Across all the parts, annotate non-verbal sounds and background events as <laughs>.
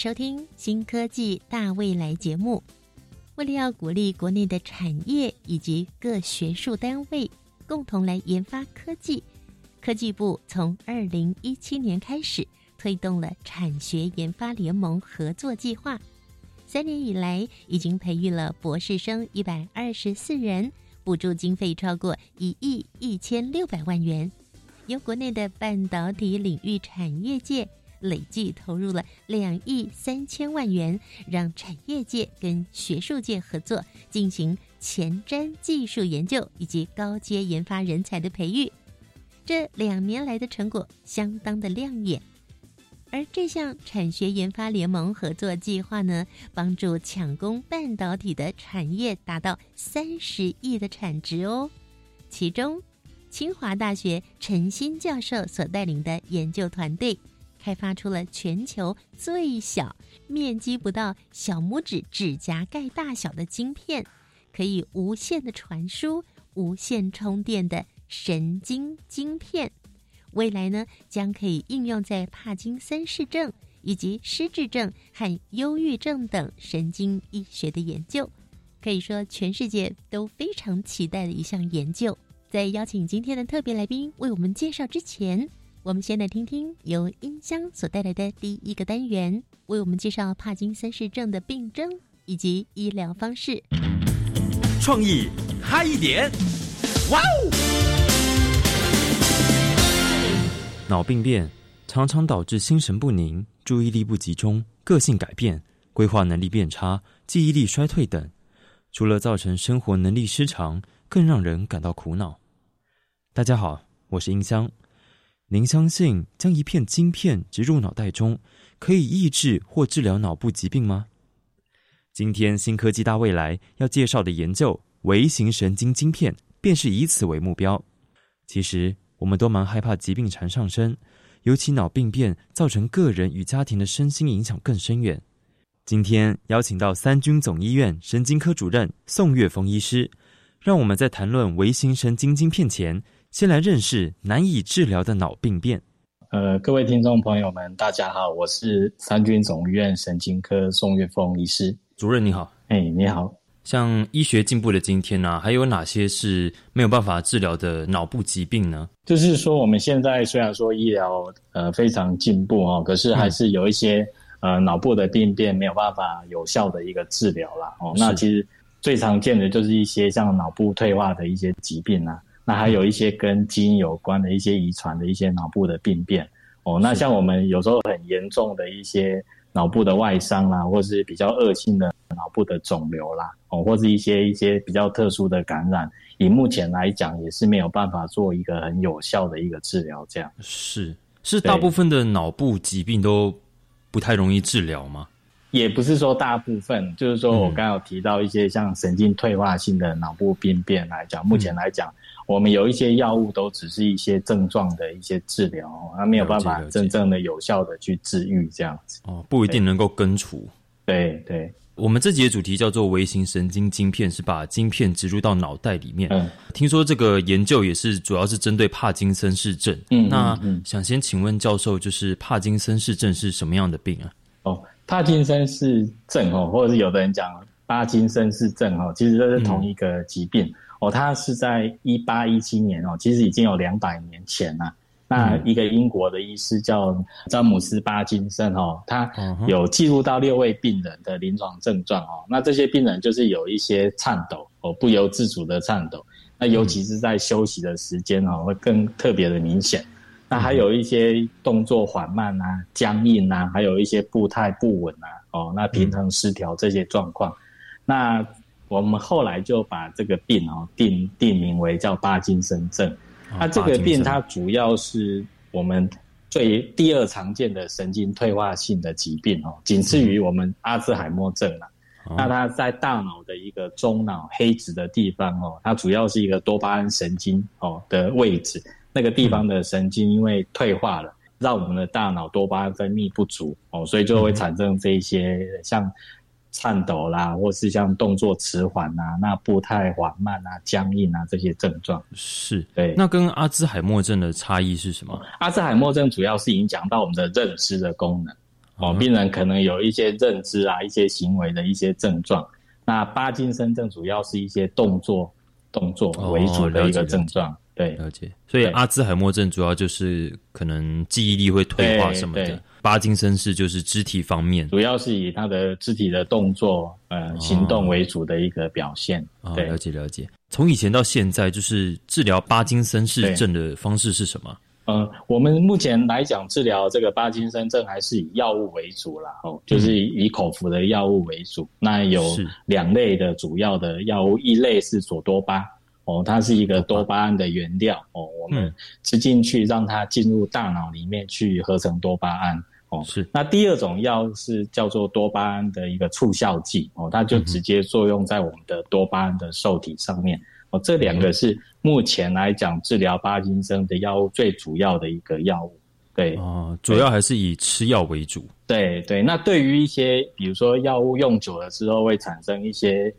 收听《新科技大未来》节目。为了要鼓励国内的产业以及各学术单位共同来研发科技，科技部从二零一七年开始推动了产学研发联盟合作计划。三年以来，已经培育了博士生一百二十四人，补助经费超过一亿一千六百万元，由国内的半导体领域产业界。累计投入了两亿三千万元，让产业界跟学术界合作进行前瞻技术研究以及高阶研发人才的培育。这两年来的成果相当的亮眼。而这项产学研发联盟合作计划呢，帮助抢攻半导体的产业达到三十亿的产值哦。其中，清华大学陈新教授所带领的研究团队。开发出了全球最小、面积不到小拇指指甲盖大小的晶片，可以无线的传输、无线充电的神经晶片。未来呢，将可以应用在帕金森氏症以及失智症和忧郁症等神经医学的研究。可以说，全世界都非常期待的一项研究。在邀请今天的特别来宾为我们介绍之前。我们先来听听由音箱所带来的第一个单元，为我们介绍帕金森氏症的病症以及医疗方式。创意嗨一点，哇哦！脑病变常常导致心神不宁、注意力不集中、个性改变、规划能力变差、记忆力衰退等。除了造成生活能力失常，更让人感到苦恼。大家好，我是音箱。您相信将一片晶片植入脑袋中，可以抑制或治疗脑部疾病吗？今天新科技大未来要介绍的研究——微型神经晶片，便是以此为目标。其实，我们都蛮害怕疾病缠上身，尤其脑病变造成个人与家庭的身心影响更深远。今天邀请到三军总医院神经科主任宋岳峰医师，让我们在谈论微型神经晶片前。先来认识难以治疗的脑病变。呃，各位听众朋友们，大家好，我是三军总医院神经科宋岳峰医师。主任你好，哎，你好。像医学进步的今天呢，还有哪些是没有办法治疗的脑部疾病呢？就是说，我们现在虽然说医疗呃非常进步哦，可是还是有一些呃脑部的病变没有办法有效的一个治疗啦。哦。那其实最常见的就是一些像脑部退化的一些疾病啊。那还有一些跟基因有关的一些遗传的一些脑部的病变哦。那像我们有时候很严重的一些脑部的外伤啦，或是比较恶性的脑部的肿瘤啦，哦，或是一些一些比较特殊的感染，以目前来讲也是没有办法做一个很有效的一个治疗。这样是是大部分的脑部疾病都不太容易治疗吗？也不是说大部分，就是说我刚有提到一些像神经退化性的脑部病变来讲，目前来讲。我们有一些药物都只是一些症状的一些治疗，它没有办法真正的有效的去治愈这样子。哦，不一定能够根除。对对，我们这集的主题叫做微型神经晶片，是把晶片植入到脑袋里面。嗯，听说这个研究也是主要是针对帕金森氏症。嗯，那想先请问教授，就是帕金森氏症是什么样的病啊？哦，帕金森氏症哦，或者是有的人讲帕金森氏症哦，其实都是同一个疾病。哦，他是在一八一七年哦，其实已经有两百年前了。那一个英国的医师叫詹姆斯巴金森哦，他有记录到六位病人的临床症状哦。那这些病人就是有一些颤抖哦，不由自主的颤抖。那尤其是在休息的时间哦，会更特别的明显。那还有一些动作缓慢啊、僵硬啊，还有一些步态不稳啊，哦，那平衡失调这些状况，那。我们后来就把这个病哦定定名为叫帕金森症。那这个病它主要是我们最第二常见的神经退化性的疾病哦，仅次于我们阿兹海默症了。那它在大脑的一个中脑黑质的地方哦，它主要是一个多巴胺神经哦的位置，那个地方的神经因为退化了，让我们的大脑多巴胺分泌不足哦，所以就会产生这些像。颤抖啦，或是像动作迟缓啊，那步态缓慢啊，僵硬啊这些症状是对。那跟阿兹海默症的差异是什么？阿兹海默症主要是影响到我们的认知的功能哦，病人可能有一些认知啊，一些行为的一些症状。那巴金森症主要是一些动作动作为主的一个症状。对，了解。所以阿兹海默症主要就是可能记忆力会退化什么的。巴金森氏就是肢体方面，主要是以他的肢体的动作、呃行动为主的一个表现。对，了解了解。从以前到现在，就是治疗巴金森氏症的方式是什么？呃，我们目前来讲，治疗这个巴金森症还是以药物为主啦，哦，就是以口服的药物为主。那有两类的主要的药物，一类是索多巴，哦，它是一个多巴胺的原料，哦，我们吃进去，让它进入大脑里面去合成多巴胺。哦，是。那第二种药是叫做多巴胺的一个促效剂，哦，它就直接作用在我们的多巴胺的受体上面。哦，这两个是目前来讲治疗巴金森的药物最主要的一个药物。对，哦，主要还是以吃药为主。对对。那对于一些比如说药物用久了之后会产生一些，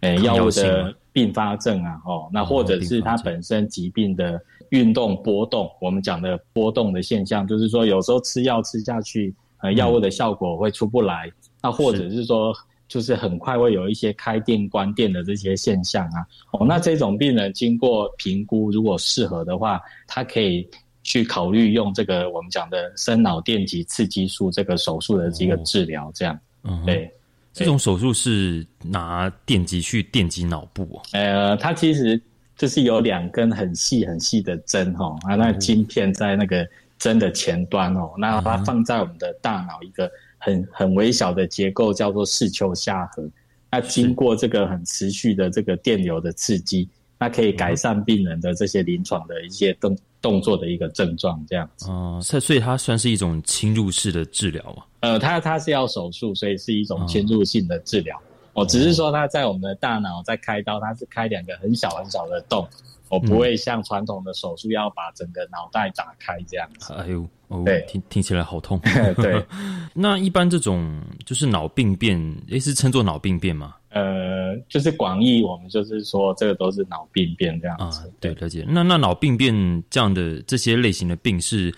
呃，药物的并发症啊，哦，那或者是他本身疾病的。运动波动，我们讲的波动的现象，就是说有时候吃药吃下去，呃，药物的效果会出不来，那或者是说，就是很快会有一些开店关店的这些现象啊。哦，那这种病人经过评估，如果适合的话，他可以去考虑用这个我们讲的生脑电极刺激术这个手术的这个治疗，这样。嗯，对，这种手术是拿电极去电击脑部。呃，它其实。就是有两根很细很细的针哈，啊，那晶片在那个针的前端哦，那它放在我们的大脑一个很很微小的结构叫做视丘下核，那经过这个很持续的这个电流的刺激，那可以改善病人的这些临床的一些动动作的一个症状这样子。哦，所所以它算是一种侵入式的治疗嘛？呃，它它是要手术，所以是一种侵入性的治疗。哦，只是说他在我们的大脑在开刀，他是开两个很小很小的洞，我不会像传统的手术要把整个脑袋打开这样子。哎呦，对，听听起来好痛。<laughs> 对，那一般这种就是脑病变，诶，是称作脑病变吗？呃，就是广义我们就是说这个都是脑病变这样子。对，了解。那那脑病变这样的这些类型的病是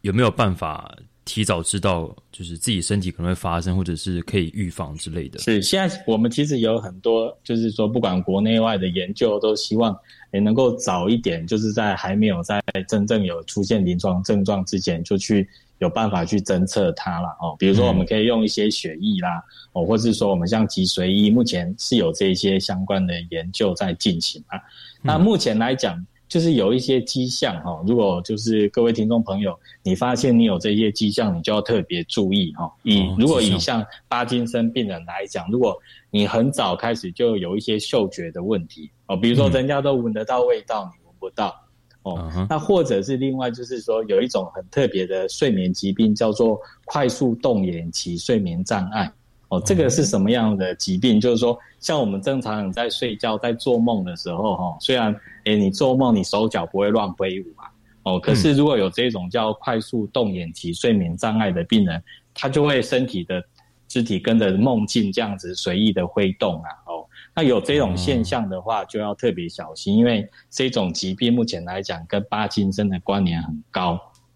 有没有办法？提早知道，就是自己身体可能会发生，或者是可以预防之类的。是，现在我们其实有很多，就是说不管国内外的研究，都希望也能够早一点，就是在还没有在真正有出现临床症状之前，就去有办法去侦测它了哦。比如说，我们可以用一些血液啦，哦，或是说我们像脊髓液，目前是有这些相关的研究在进行啊。那目前来讲。就是有一些迹象哈，如果就是各位听众朋友，你发现你有这些迹象，你就要特别注意哈。以如果以像巴金森病人来讲，如果你很早开始就有一些嗅觉的问题哦，比如说人家都闻得到味道，你闻不到哦，那或者是另外就是说有一种很特别的睡眠疾病，叫做快速动眼期睡眠障碍。哦，这个是什么样的疾病？就是说，像我们正常人在睡觉、在做梦的时候，哈，虽然，诶你做梦你手脚不会乱挥舞啊，哦，可是如果有这种叫快速动眼期睡眠障碍的病人，他就会身体的肢体跟着梦境这样子随意的挥动啊，哦，那有这种现象的话，就要特别小心，因为这种疾病目前来讲跟巴金森的关联很高，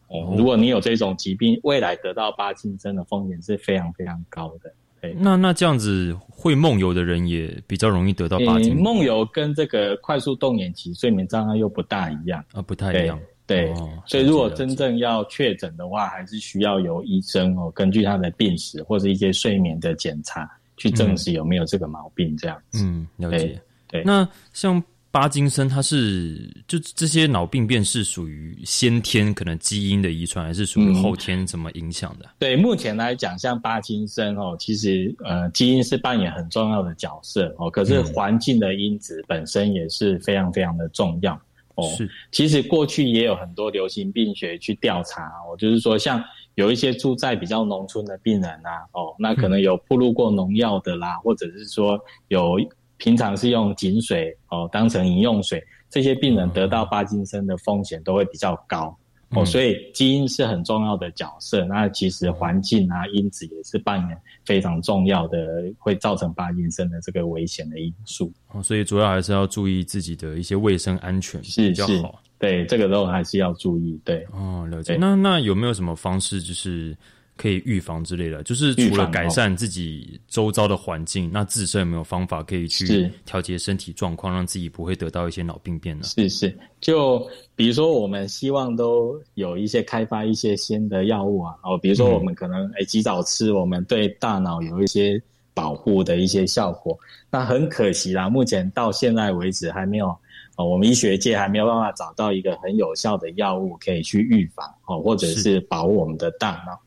哦，如果你有这种疾病，未来得到巴金森的风险是非常非常高的。那那这样子会梦游的人也比较容易得到巴金。梦游跟这个快速动眼期睡眠障碍又不大一样啊，不太一样。对，所以如果真正要确诊的话，还是需要由医生哦，根据他的病史或者一些睡眠的检查去证实有没有这个毛病这样子。嗯，了解。对，那像。巴金森，它是就这些脑病变是属于先天可能基因的遗传，还是属于后天怎么影响的？对，目前来讲，像巴金森哦，其实呃，基因是扮演很重要的角色哦，可是环境的因子本身也是非常非常的重要哦，是，其实过去也有很多流行病学去调查哦，就是说像有一些住在比较农村的病人啊，哦，那可能有铺路过农药的啦，或者是说有平常是用井水哦当成饮用水，这些病人得到帕金森的风险都会比较高。哦，所以基因是很重要的角色。那其实环境啊，因子也是扮演非常重要的，会造成帕金森的这个危险的因素。哦，所以主要还是要注意自己的一些卫生安全比较好。对，这个都还是要注意。对，哦，了解。那那有没有什么方式，就是？可以预防之类的，就是除了改善自己周遭的环境，那自身有没有方法可以去调节身体状况，让自己不会得到一些脑病变呢？是是，就比如说我们希望都有一些开发一些新的药物啊，哦，比如说我们可能哎及早吃，我们对大脑有一些保护的一些效果。那很可惜啦，目前到现在为止还没有，哦，我们医学界还没有办法找到一个很有效的药物可以去预防哦，或者是保护我们的大脑。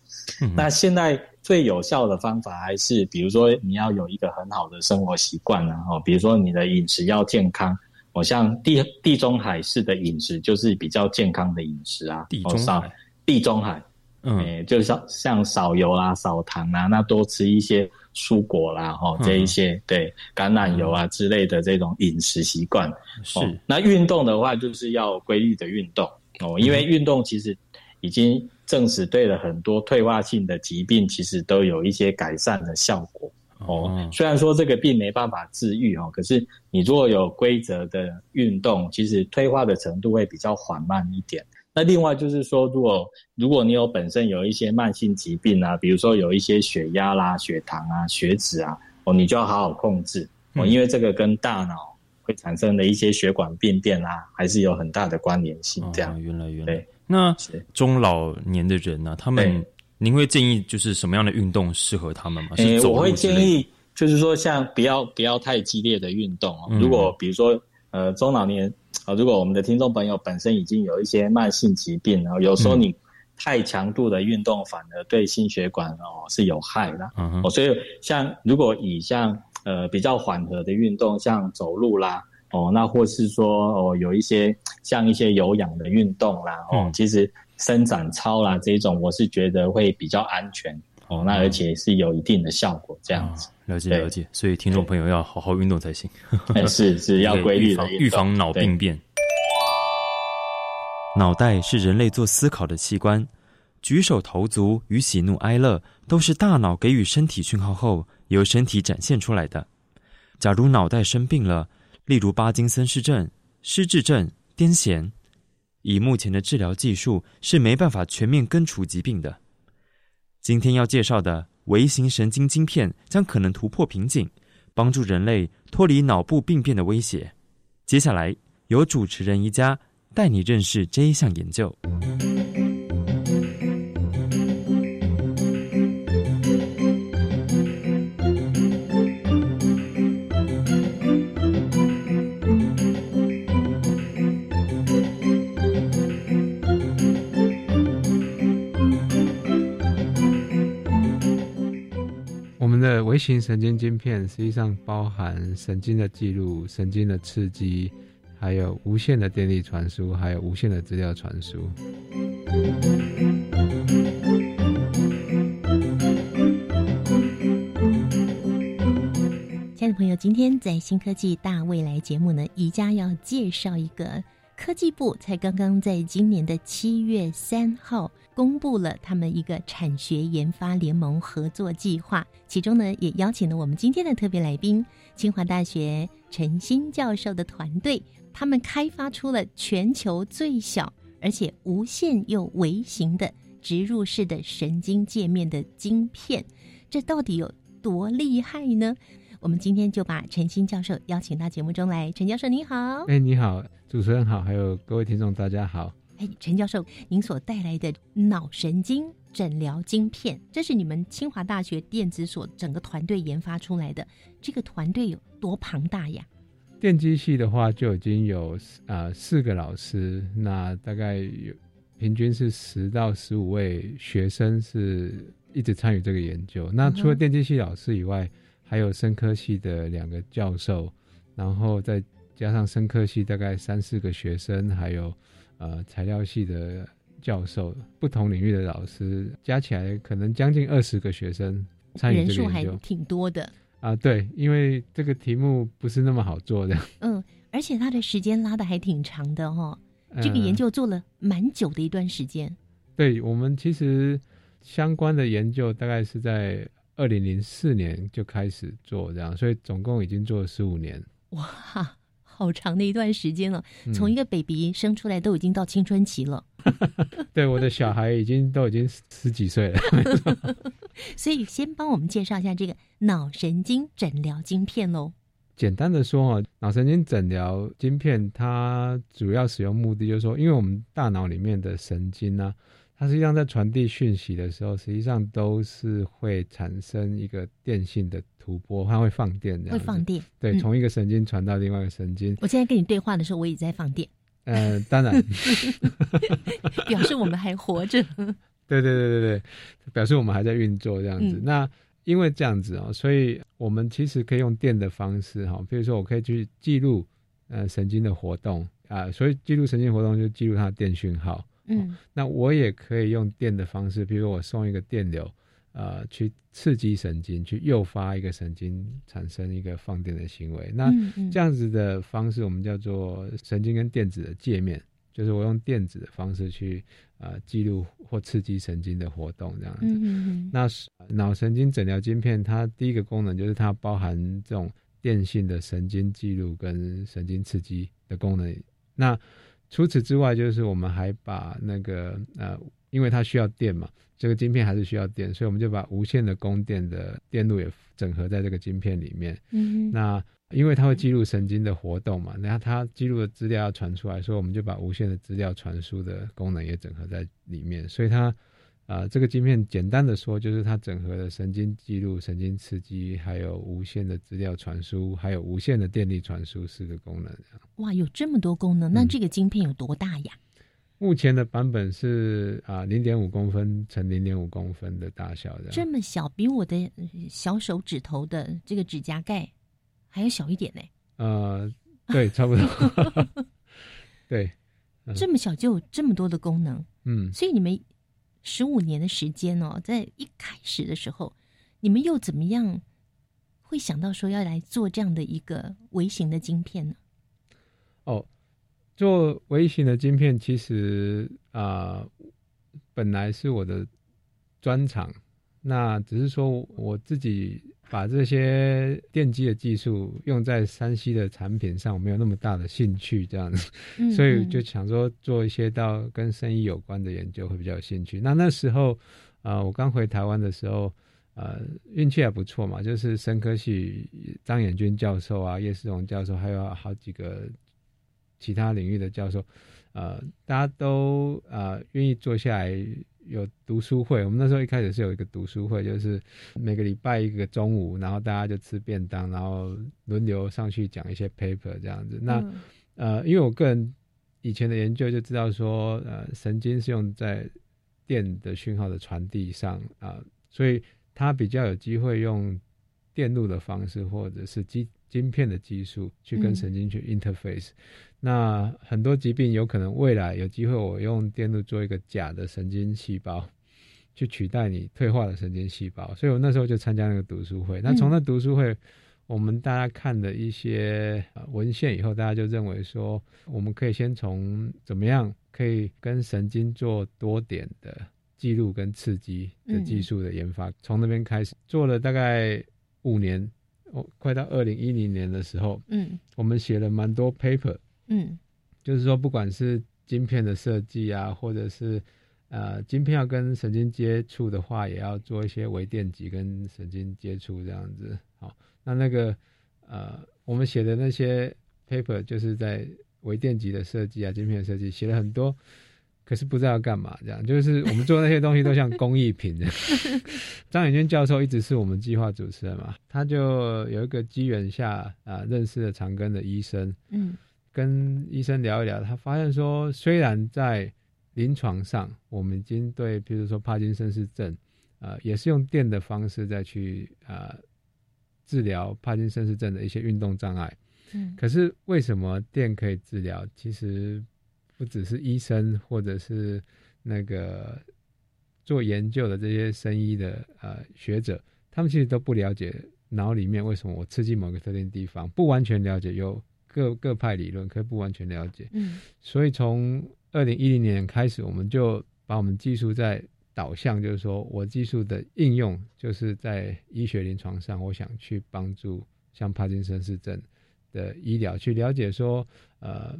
那现在最有效的方法还是，比如说你要有一个很好的生活习惯啊，哦，比如说你的饮食要健康，我，像地地中海式的饮食就是比较健康的饮食啊，地中海，地中海，嗯，就像像少油啦、少糖啊，那多吃一些蔬果啦，哈，这一些对橄榄油啊之类的这种饮食习惯。是。那运动的话，就是要规律的运动哦，因为运动其实已经。证实对了很多退化性的疾病，其实都有一些改善的效果哦。虽然说这个病没办法治愈哦，可是你如果有规则的运动，其实退化的程度会比较缓慢一点。那另外就是说，如果如果你有本身有一些慢性疾病啊，比如说有一些血压啦、血糖啊、血脂啊，哦，你就要好好控制哦，因为这个跟大脑会产生的一些血管病变啊，还是有很大的关联性。这样，原来原来。那中老年的人呢？他们您会建议就是什么样的运动适合他们吗？诶，我会建议就是说，像不要不要太激烈的运动哦。如果比如说呃中老年啊，如果我们的听众朋友本身已经有一些慢性疾病，然后有时候你太强度的运动反而对心血管哦是有害的。嗯哦，所以像如果以像呃比较缓和的运动，像走路啦。哦，那或是说哦，有一些像一些有氧的运动啦，哦，其实伸展操啦这种，我是觉得会比较安全哦，那而且是有一定的效果这样子。了解了解，所以听众朋友要好好运动才行。<laughs> 是是 <laughs> 要规律的预防脑病变。脑袋是人类做思考的器官，举手投足与喜怒哀乐都是大脑给予身体讯号后由身体展现出来的。假如脑袋生病了。例如巴金森氏症、失智症、癫痫，以目前的治疗技术是没办法全面根除疾病的。今天要介绍的微型神经晶片将可能突破瓶颈，帮助人类脱离脑部病变的威胁。接下来由主持人一家带你认识这一项研究。的微型神经晶片实际上包含神经的记录、神经的刺激，还有无线的电力传输，还有无线的资料传输。亲爱的朋友，今天在新科技大未来节目呢，宜家要介绍一个科技部才刚刚在今年的七月三号。公布了他们一个产学研发联盟合作计划，其中呢也邀请了我们今天的特别来宾——清华大学陈新教授的团队。他们开发出了全球最小而且无线又微型的植入式的神经界面的晶片，这到底有多厉害呢？我们今天就把陈新教授邀请到节目中来。陈教授，你好！哎，你好，主持人好，还有各位听众，大家好。哎，陈教授，您所带来的脑神经诊疗晶片，这是你们清华大学电子所整个团队研发出来的。这个团队有多庞大呀？电机系的话，就已经有啊四个老师，那大概有平均是十到十五位学生是一直参与这个研究。那除了电机系老师以外，还有生科系的两个教授，然后再。加上生科系大概三四个学生，还有呃材料系的教授，不同领域的老师，加起来可能将近二十个学生参与人数还这个研究挺多的。啊。对，因为这个题目不是那么好做的。嗯，而且他的时间拉的还挺长的哈、这个呃研究做了蛮久的一段时间。对我们其实相关的研究大概是在二零零四年就开始做这样，所以总共已经做了十五年。哇，好长的一段时间了，嗯从一个 baby 生出来都已经到青春期了。<laughs> 对我的小孩已经都已经十几岁了。<laughs> 所以先帮我们介绍一下这个脑神经诊疗晶片喽。简单的说哈，脑神经诊疗晶片它主要使用目的就是说，因为我们大脑里面的神经呢、它实际上在传递讯息的时候，实际上都是会产生一个电性的突波，它会放电这样。会放电，对，嗯从一个神经传到另外一个神经。我现在跟你对话的时候，我也在放电，呃，当然，<laughs> 表示我们还活着。对对对对对，表示我们还在运作这样子。嗯那因为这样子哦，所以我们其实可以用电的方式哈、比如说我可以去记录呃神经的活动啊、所以记录神经活动就记录它的电讯号。嗯那我也可以用电的方式，比如我送一个电流，呃，去刺激神经，去诱发一个神经产生一个放电的行为。那这样子的方式，我们叫做神经跟电子的界面，就是我用电子的方式去呃记录或刺激神经的活动，这样子。那脑神经诊疗晶片，它第一个功能就是它包含这种电性的神经记录跟神经刺激的功能。那除此之外，就是我们还把那个呃，因为它需要电嘛，这个晶片还是需要电，所以我们就把无线的供电的电路也整合在这个晶片里面。嗯，那因为它会记录神经的活动嘛，然后它记录的资料要传出来，所以我们就把无线的资料传输的功能也整合在里面。所以它啊、呃这个晶片简单的说，就是它整合了神经记录、神经刺激，还有无线的资料传输，还有无线的电力传输四个功能。哇，有这么多功能，那嗯这个晶片有多大呀？目前的版本是啊零点五公分乘零点五公分的大小，这样这么小，比我的呃小手指头的这个指甲盖还要小一点呢。呃对，差不多，<laughs> 对，嗯这么小就有这么多的功能，嗯。所以你们十五年的时间哦，在一开始的时候，你们又怎么样会想到说要来做这样的一个微型的晶片呢？哦，做微型的晶片其实啊、本来是我的专长，那只是说我自己把这些电机的技术用在山西的产品上，我没有那么大的兴趣，这样子，嗯 <laughs> 所以嗯就想说做一些到跟生意有关的研究会比较有兴趣。那那时候啊、我刚回台湾的时候。呃，运气还不错嘛，就是生科系张衍军教授啊、叶世荣教授，还有好几个其他领域的教授，呃，大家都呃愿意坐下来有读书会。我们那时候一开始是有一个读书会，就是每个礼拜一个中午，然后大家就吃便当，然后轮流上去讲一些 paper 这样子。那、嗯呃，因为我个人以前的研究就知道说，呃，神经是用在电的讯号的传递上啊、所以它比较有机会用电路的方式，或者是基晶片的技术去跟嗯神经去 interface。那很多疾病有可能未来有机会，我用电路做一个假的神经细胞，去取代你退化的神经细胞。所以我那时候就参加那个读书会。那从那读书会，我们大家看的一些呃文献以后，大家就认为说，我们可以先从怎么样可以跟神经做多点的记录跟刺激的技术的研发，从那边开始做了大概五年，哦，快到二零一零年的时候，嗯我们写了蛮多 paper，嗯就是说不管是晶片的设计啊，或者是呃晶片要跟神经接触的话，也要做一些微电极跟神经接触这样子。好，那那个呃我们写的那些 paper 就是在微电极的设计啊，晶片的设计写了很多。可是不知道要干嘛，这样就是我们做那些东西都像工艺品的。<laughs> 张远娟教授一直是我们计划主持人嘛，他就有一个机缘下啊、认识了长庚的医生，嗯跟医生聊一聊，他发现说，虽然在临床上，我们已经对，比如说帕金森氏症，呃，也是用电的方式再去呃治疗帕金森氏症的一些运动障碍，嗯可是为什么电可以治疗？其实不只是医生或者是那个做研究的这些生医的呃学者，他们其实都不了解脑里面为什么我刺激某个特定地方，不完全了解，有各各派理论，可以不完全了解。嗯所以从二零一零年开始，我们就把我们技术在导向，就是说我技术的应用，就是在医学临床上，我想去帮助像帕金森氏症的医疗，去了解说，呃，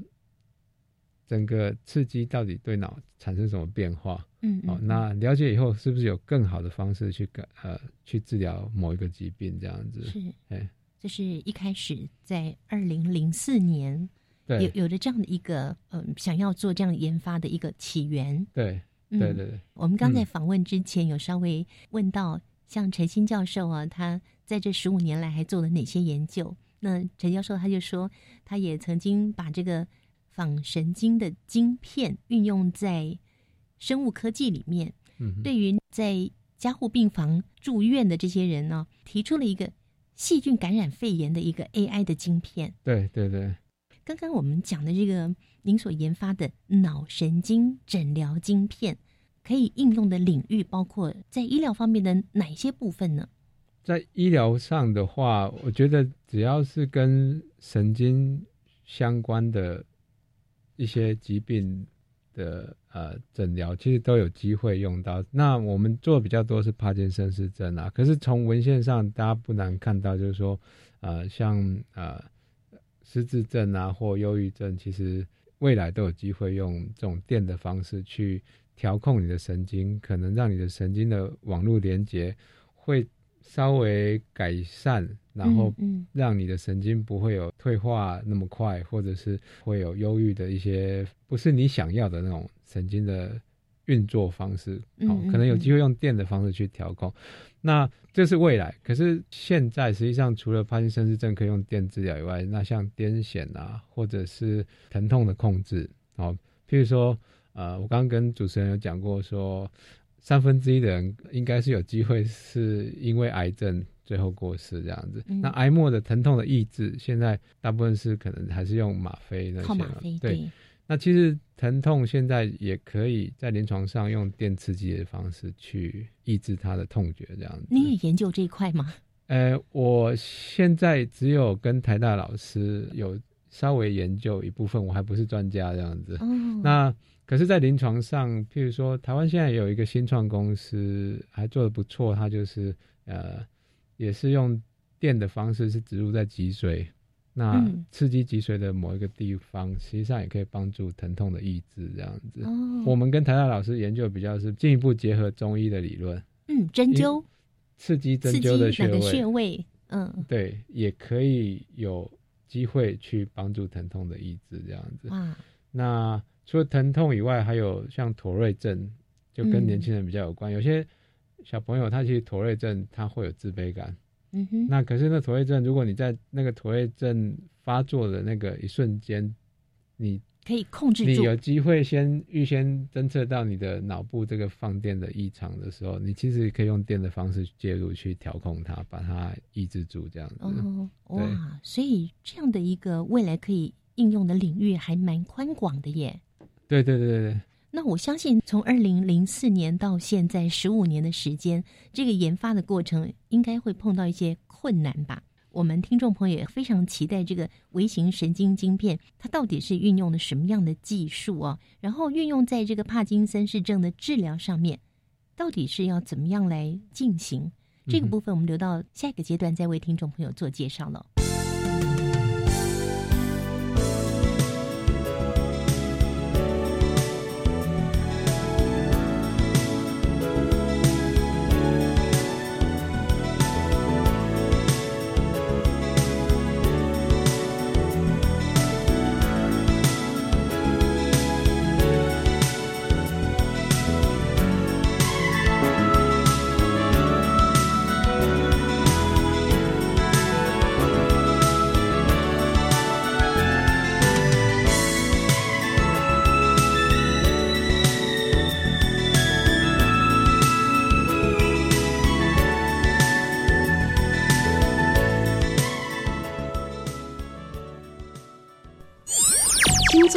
整个刺激到底对脑产生什么变化。嗯，哦，嗯那了解以后，是不是有更好的方式去改呃去治疗某一个疾病这样子？是，哎，这是一开始在二零零四年有对有了这样的一个嗯、想要做这样研发的一个起源。对嗯对对对，我们刚在嗯访问之前有稍微问到，像陈新教授啊，他在这十五年来还做了哪些研究？那陈教授他就说，他也曾经把这个仿神经的晶片运用在生物科技里面，嗯，对于在加护病房住院的这些人呢，提出了一个细菌感染肺炎的一个 AI 的晶片。对对对。刚刚我们讲的这个您所研发的脑神经诊疗晶片，可以应用的领域包括在医疗方面的哪些部分呢？在医疗上的话，我觉得只要是跟神经相关的一些疾病的呃诊疗，其实都有机会用到。那我们做比较多是帕金森氏症啊，可是从文献上大家不难看到，就是说呃像呃失智症啊或忧郁症，其实未来都有机会用这种电的方式去调控你的神经，可能让你的神经的网络连接会稍微改善，然后嗯让你的神经不会有退化那么快，或者是会有忧郁的一些不是你想要的那种神经的运作方式。哦可能有机会用电的方式去调控。那这是未来，可是现在实际上除了帕金森氏症可以用电治疗以外，那像癫痫啊，或者是疼痛的控制，哦，譬如说，呃，我刚刚跟主持人有讲过说。三分之一的人应该是有机会是因为癌症最后过世这样子。嗯那癌末的疼痛的抑制，现在大部分是可能还是用吗啡那些对，那其实疼痛现在也可以在临床上用电刺激的方式去抑制它的痛觉这样子。你也研究这一块吗？呃，我现在只有跟台大老师有稍微研究一部分，我还不是专家这样子。哦，那可是，在临床上，譬如说，台湾现在有一个新创公司还做的不错，它就是呃，也是用电的方式是植入在脊髓，那嗯刺激脊髓的某一个地方，实际上也可以帮助疼痛的抑制这样子。哦，我们跟台大老师研究比较是进一步结合中医的理论，嗯，针灸刺激针灸的穴位穴位，位？嗯，对，也可以有机会去帮助疼痛的抑制这样子。哇，那除了疼痛以外，还有像妥瑞症，就跟嗯年轻人比较有关。有些小朋友他其实妥瑞症他会有自卑感，嗯哼，那可是那妥瑞症，如果你在那个妥瑞症发作的那个一瞬间，你可以控制住你有机会先预先侦测到你的脑部这个放电的异常的时候，你其实可以用电的方式介入去调控它，把它抑制住，这样子。哦，哇，所以这样的一个未来可以应用的领域还蛮宽广的耶。对对对对对，那我相信，从二零零四年到现在十五年的时间，这个研发的过程应该会碰到一些困难吧？我们听众朋友也非常期待这个微型神经晶片，它到底是运用的什么样的技术啊？然后运用在这个帕金森氏症的治疗上面，到底是要怎么样来进行？这个部分我们留到下一个阶段再为听众朋友做介绍了。星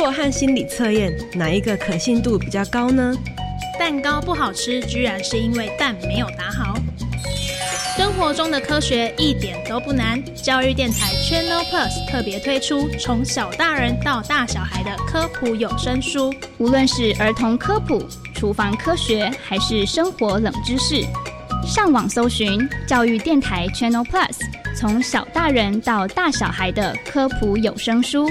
座和心理测验，哪一个可信度比较高呢？蛋糕不好吃，居然是因为蛋没有打好。生活中的科学一点都不难。教育电台 Channel Plus 特别推出从小大人到大小孩的科普有声书，无论是儿童科普、厨房科学，还是生活冷知识，上网搜寻教育电台 Channel Plus，从小大人到大小孩的科普有声书。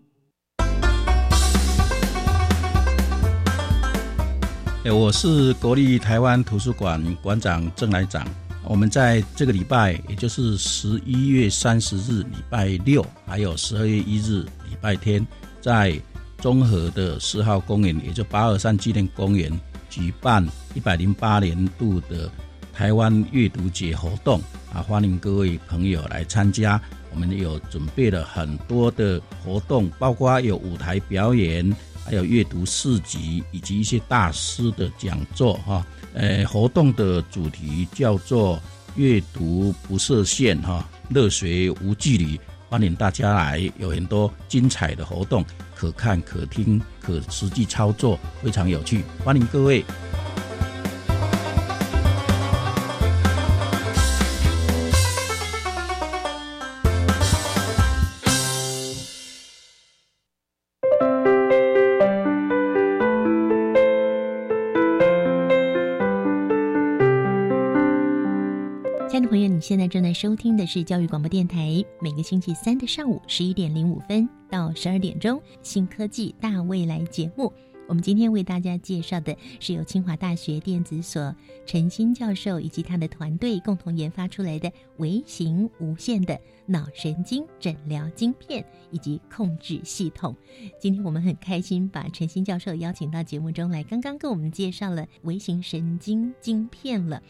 哎，我是国立台湾图书馆馆长郑来长。我们在这个礼拜，也就是十一月三十日礼拜六，还有十二月一日礼拜天，在中和的四号公园，也就八二三纪念公园，举办一百零八年度的台湾阅读节活动啊！欢迎各位朋友来参加。我们有准备了很多的活动，包括有舞台表演。还有阅读市集以及一些大师的讲座哈，呃，活动的主题叫做“阅读不设限”哈，乐学无距离，欢迎大家来，有很多精彩的活动，可看可听可实际操作，非常有趣，欢迎各位。收听的是教育广播电台，每个星期三的上午十一点零五分到十二点钟，新科技大未来节目。我们今天为大家介绍的是由清华大学电子所陈新教授以及他的团队共同研发出来的微型无线的脑神经诊疗晶片以及控制系统。今天我们很开心把陈新教授邀请到节目中来，刚刚跟我们介绍了微型神经晶片了。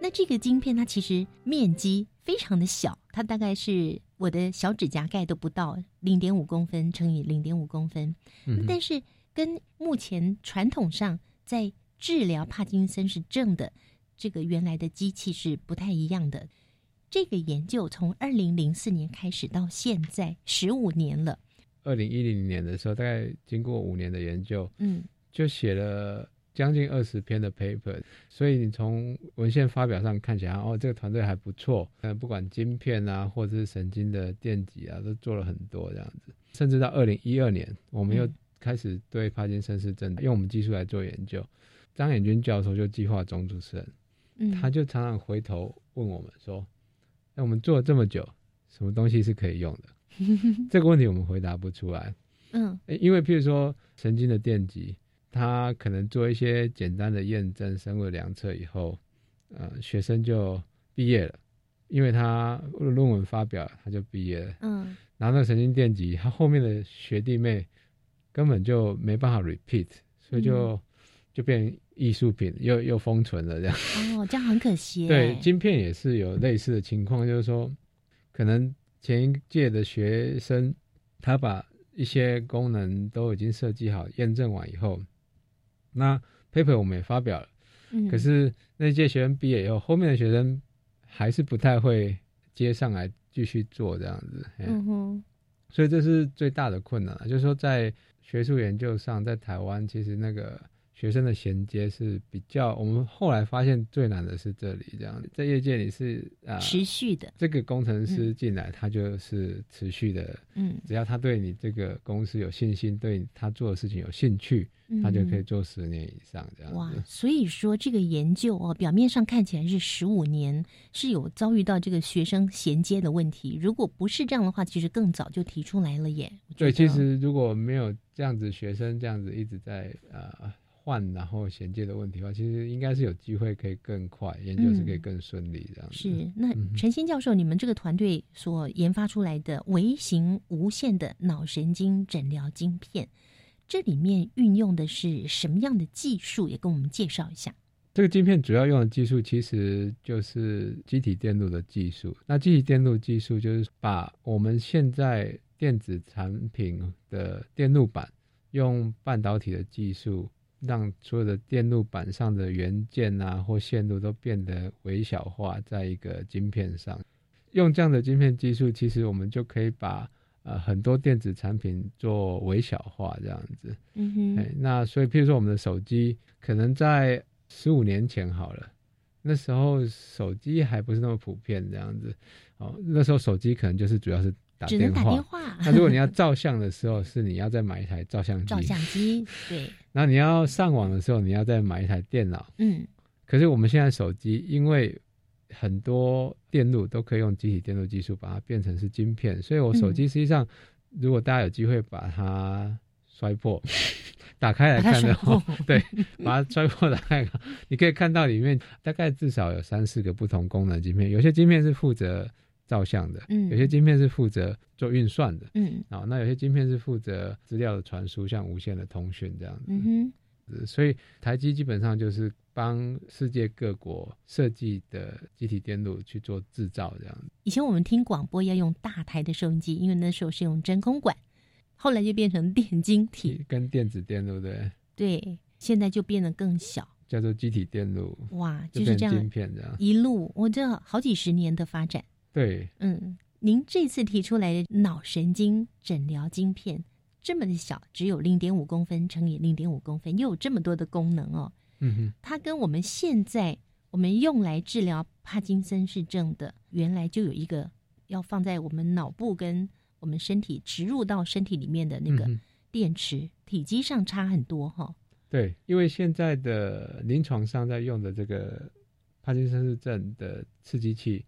那这个晶片它其实面积非常的小，它大概是我的小指甲盖都不到，零点五公分乘以零点五公分。嗯，但是跟目前传统上在治疗帕金森氏症的这个原来的机器是不太一样的。这个研究从二零零四年开始到现在十五年了。二零一零年的时候，大概经过五年的研究，嗯，就写了。将近二十篇的 paper，所以你从文献发表上看起来，哦，这个团队还不错。嗯，不管晶片啊，或者是神经的电极啊，都做了很多这样子。甚至到二零一二年，我们又开始对帕金森氏症用我们技术来做研究。张远军教授就计划中主持人，嗯，他就常常回头问我们说：“那我们做了这么久，什么东西是可以用的？” <laughs> 这个问题我们回答不出来。嗯，因为譬如说神经的电极。他可能做一些简单的验证、生物量测以后，呃，学生就毕业了，因为他论文发表，他就毕业了。嗯，拿那个神经电极，他后面的学弟妹根本就没办法 repeat，所以就就变艺术品，又又封存了这样。哦，这样很可惜。<laughs> 对，晶片也是有类似的情况，就是说，可能前一届的学生他把一些功能都已经设计好、验证完以后。那 paper 我们也发表了，嗯，可是那届学生毕业以后，后面的学生还是不太会接上来继续做这样子，嗯哼，所以这是最大的困难就是说在学术研究上，在台湾其实那个。学生的衔接是比较，我们后来发现最难的是这里，这样在业界里是啊持续的。这个工程师进来，他就是持续的，嗯，只要他对你这个公司有信心，对他做的事情有兴趣，他就可以做十年以上这样。哇，所以说这个研究哦，表面上看起来是十五年，是有遭遇到这个学生衔接的问题。如果不是这样的话，其实更早就提出来了耶。对，其实如果没有这样子，学生这样子一直在啊。换然后衔接的问题的话，其实应该是有机会可以更快，研究是可以更顺利这样子。是，那陈新教授，你们这个团队所研发出来的微型无线的脑神经诊疗晶片，这里面运用的是什么样的技术？也跟我们介绍一下。这个晶片主要用的技术其实就是机体电路的技术。那机体电路技术就是把我们现在电子产品的电路板用半导体的技术，让所有的电路板上的元件啊或线路都变得微小化，在一个晶片上。用这样的晶片技术，其实我们就可以把呃很多电子产品做微小化这样子。嗯哼。哎，那所以譬如说我们的手机，可能在十五年前好了，那时候手机还不是那么普遍这样子哦。那时候手机可能就是主要是打电话。打电话。那如果你要照相的时候，是你要再买一台照相机。照相机，对。那你要上网的时候，你要再买一台电脑。嗯。可是我们现在手机，因为很多电路都可以用集体电路技术把它变成是晶片，所以我手机实际上，如果大家有机会把它摔破。<laughs> 打开来看的话，<laughs> 对，把它摔破打开，你可以看到里面大概至少有三四个不同功能晶片。有些晶片是负责照相的，嗯，有些晶片是负责做运算的，嗯，啊，那有些晶片是负责资料的传输，像无线的通讯这样子。嗯哼，所以台积基本上就是帮世界各国设计的机体电路去做制造这样。以前我们听广播要用大台的收音机，因为那时候是用真空管。后来就变成电晶体跟电子电路，对对，现在就变得更小，叫做机体电路。哇，就是这样，晶片这样一路，我这好几十年的发展。对，嗯，您这次提出来的脑神经诊疗晶片这么的小，只有零点五公分乘以零点五公分，又有这么多的功能哦。嗯哼，它跟我们现在我们用来治疗帕金森氏症的，原来就有一个要放在我们脑部跟。我们身体植入到身体里面的那个电池体积上差很多哈。对，因为现在的临床上在用的这个帕金森氏症的刺激器，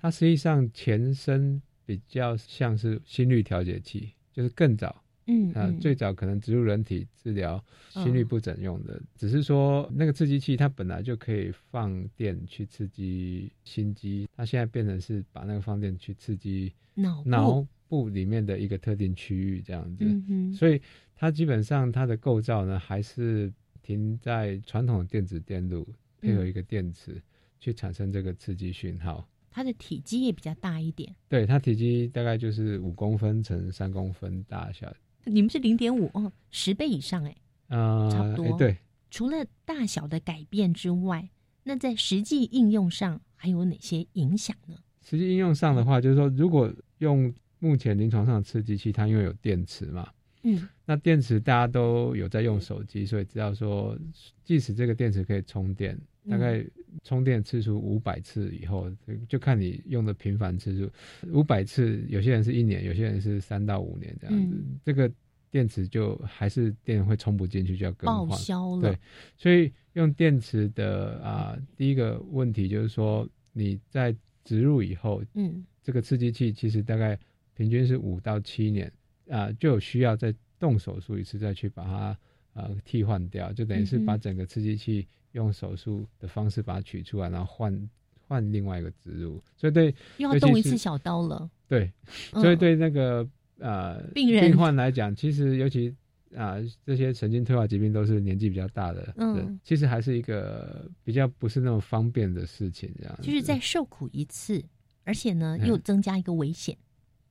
它实际上前身比较像是心率调节器，就是更早，嗯啊，最早可能植入人体治疗心律不整用的，只是说那个刺激器它本来就可以放电去刺激心肌，它现在变成是把那个放电去刺激脑脑。部里面的一个特定区域这样子，嗯所以它基本上它的构造呢，还是停在传统的电子电路配合一个电池去产生这个刺激讯号。它的体积也比较大一点，对，它体积大概就是五公分乘三公分大小。你们是零点五哦，十倍以上哎，啊，差不多。对，除了大小的改变之外，那在实际应用上还有哪些影响呢？实际应用上的话，就是说如果用目前临床上的刺激器，它因为有电池嘛，嗯，那电池大家都有在用手机，所以知道说，即使这个电池可以充电，大概充电次数五百次以后，就看你用的频繁次数，五百次，有些人是一年，有些人是三到五年这样子，这个电池就还是电会充不进去，就要更换，报销了。对，所以用电池的啊，第一个问题就是说，你在植入以后，嗯，这个刺激器其实大概。平均是五到七年啊，就有需要再动手术一次，再去把它呃替换掉，就等于是把整个刺激器用手术的方式把它取出来，然后换换另外一个植入，所以对又要动一次小刀了。对，所以对那个呃病人。病患来讲，其实尤其啊这些神经退化疾病都是年纪比较大的嗯，其实还是一个比较不是那么方便的事情，这样就是在受苦一次，而且呢又增加一个危险。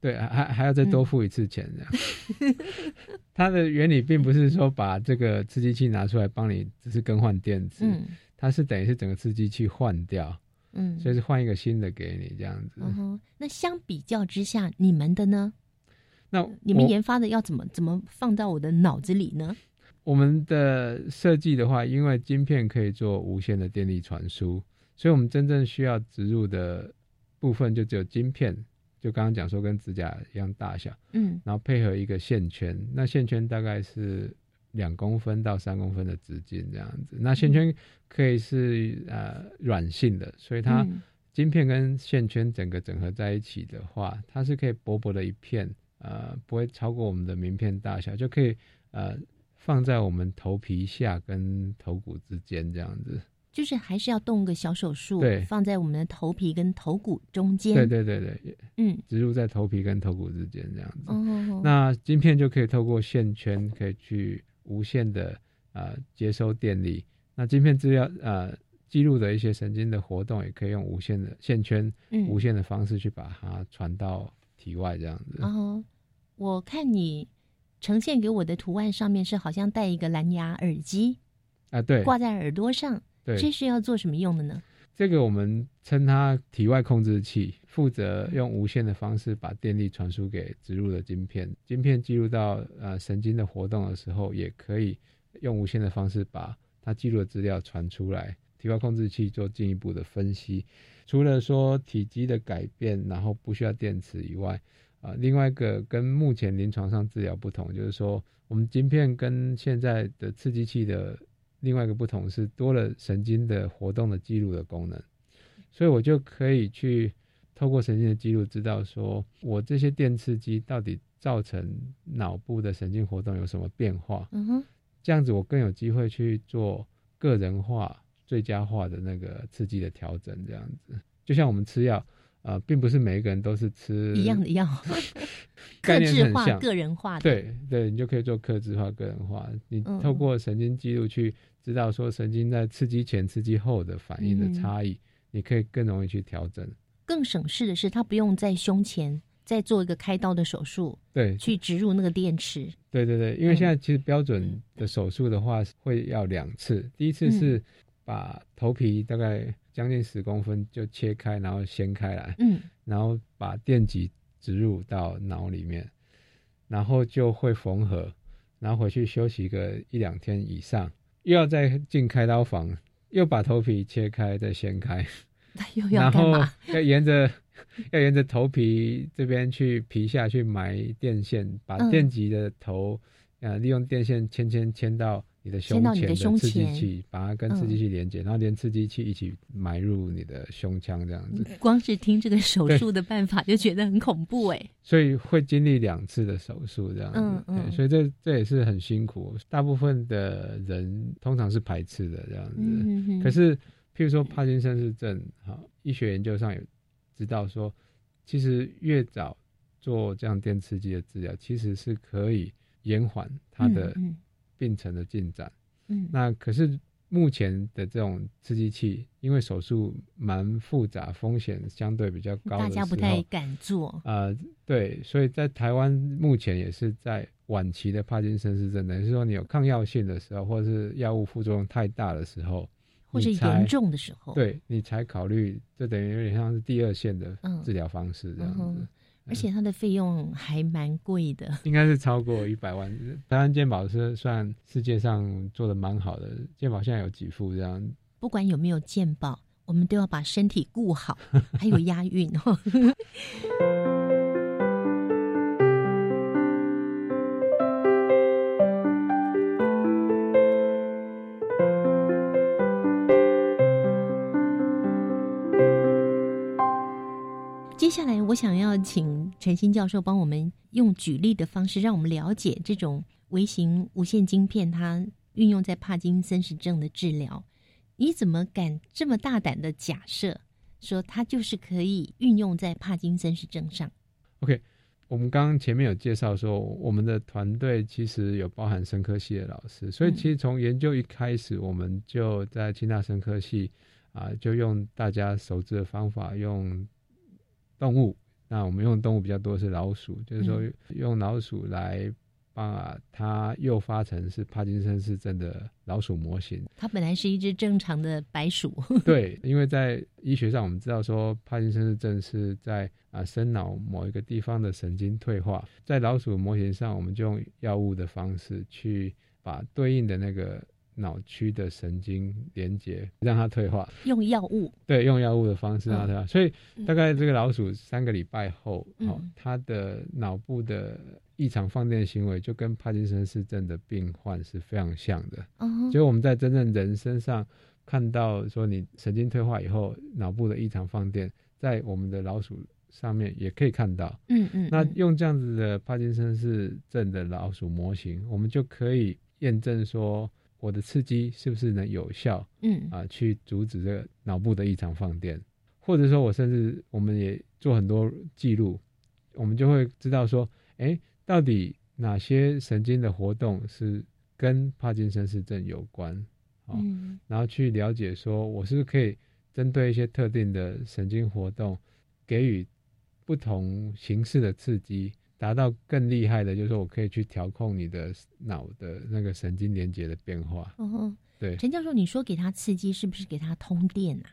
对，还还要再多付一次钱这样。它的原理并不是说把这个刺激器拿出来帮你，只是更换电池，它是等于是整个刺激器换掉，嗯，所以是换一个新的给你这样子。那相比较之下，你们的呢？那你们研发的要怎么怎么放到我的脑子里呢？我们的设计的话，因为晶片可以做无线的电力传输，所以我们真正需要植入的部分就只有晶片。就刚刚讲说跟指甲一样大小，嗯，然后配合一个线圈，那线圈大概是两公分到三公分的直径这样子。那线圈可以是呃软性的，所以它晶片跟线圈整个整合在一起的话，它是可以薄薄的一片，呃，不会超过我们的名片大小，就可以呃放在我们头皮下跟头骨之间这样子。就是还是要动个小手术，对，放在我们的头皮跟头骨中间。对对对对，嗯，植入在头皮跟头骨之间这样子。哦，那晶片就可以透过线圈，可以去无线的呃接收电力。那晶片资料呃记录的一些神经的活动，也可以用无线的线圈、无线的方式去把它传到体外这样子。哦，我看你呈现给我的图案上面是好像戴一个蓝牙耳机啊，对，挂在耳朵上。这是要做什么用的呢？这个我们称它体外控制器，负责用无线的方式把电力传输给植入的晶片。晶片记录到呃神经的活动的时候，也可以用无线的方式把它记录的资料传出来。体外控制器做进一步的分析。除了说体积的改变，然后不需要电池以外，啊，另外一个跟目前临床上治疗不同，就是说我们晶片跟现在的刺激器的。另外一个不同是多了神经的活动的记录的功能，所以我就可以去透过神经的记录，知道说我这些电刺激到底造成脑部的神经活动有什么变化。嗯哼，这样子我更有机会去做个人化、最佳化的那个刺激的调整。这样子，就像我们吃药。啊，并不是每一个人都是吃一样的药，<laughs> 概念很像，个人化的。对对，你就可以做克制化、个人化。你透过神经记录去知道说神经在刺激前、刺激后的反应的差异，你可以更容易去调整。更省事的是，他不用在胸前再做一个开刀的手术，对，去植入那个电池。对对对，因为现在其实标准的手术的话会要两次，第一次是把头皮大概。将近十公分就切开，然后掀开来，嗯，然后把电极植入到脑里面，然后就会缝合，然后回去休息个一两天以上，又要再进开刀房，又把头皮切开再掀开，然后要沿着 <laughs> 要沿着头皮这边去皮下去埋电线，把电极的头呃利用电线牵牵牵到。你的胸前的刺激器，把它跟刺激器连接，然后连刺激器一起埋入你的胸腔，这样子。光是听这个手术的办法就觉得很恐怖哎。所以会经历两次的手术这样子，嗯嗯。所以这这也是很辛苦，大部分的人通常是排斥的这样子。可是，譬如说帕金森氏症，哈，医学研究上有知道说，其实越早做这样电刺激的治疗，其实是可以延缓它的。病程的进展，嗯，那可是目前的这种刺激器，因为手术蛮复杂，风险相对比较高，大家不太敢做。呃，对，所以在台湾目前也是在晚期的帕金森氏症，等于是说你有抗药性的时候，或者是药物副作用太大的时候，或是严重的时候，对你才考虑，就等于有点像是第二线的治疗方式这样子。而且它的费用还蛮贵的，应该是超过一百万。台湾健保是算世界上做的蛮好的，健保现在有几副这样。不管有没有健保，我们都要把身体顾好，还有押韵哦。接下来，我想要请陈新教授帮我们用举例的方式，让我们了解这种微型无线晶片它运用在帕金森氏症的治疗。你怎么敢这么大胆的假设，说它就是可以运用在帕金森氏症上？OK，我们刚刚前面有介绍说，我们的团队其实有包含生科系的老师，所以其实从研究一开始，我们就在清大生科系啊，就用大家熟知的方法用。动物，那我们用动物比较多是老鼠，就是说用老鼠来把它诱发成是帕金森氏症的老鼠模型。它本来是一只正常的白鼠。对，因为在医学上我们知道说帕金森氏症是在啊生脑某一个地方的神经退化，在老鼠模型上，我们就用药物的方式去把对应的那个。脑区的神经连接让它退化，用药物对，用药物的方式让它退化。所以大概这个老鼠三个礼拜后，哦，它的脑部的异常放电行为就跟帕金森氏症的病患是非常像的。哦，就我们在真正人身上看到说，你神经退化以后，脑部的异常放电，在我们的老鼠上面也可以看到。嗯嗯，那用这样子的帕金森氏症的老鼠模型，我们就可以。验证说我的刺激是不是能有效，嗯。啊，去阻止这个脑部的异常放电，或者说我甚至我们也做很多记录，我们就会知道说，哎，到底哪些神经的活动是跟帕金森氏症有关，哦，嗯。然后去了解说我是不是可以针对一些特定的神经活动给予不同形式的刺激。达到更厉害的，就是说我可以去调控你的脑的那个神经连接的变化。哦，对，陈教授，你说给他刺激，是不是给他通电啊？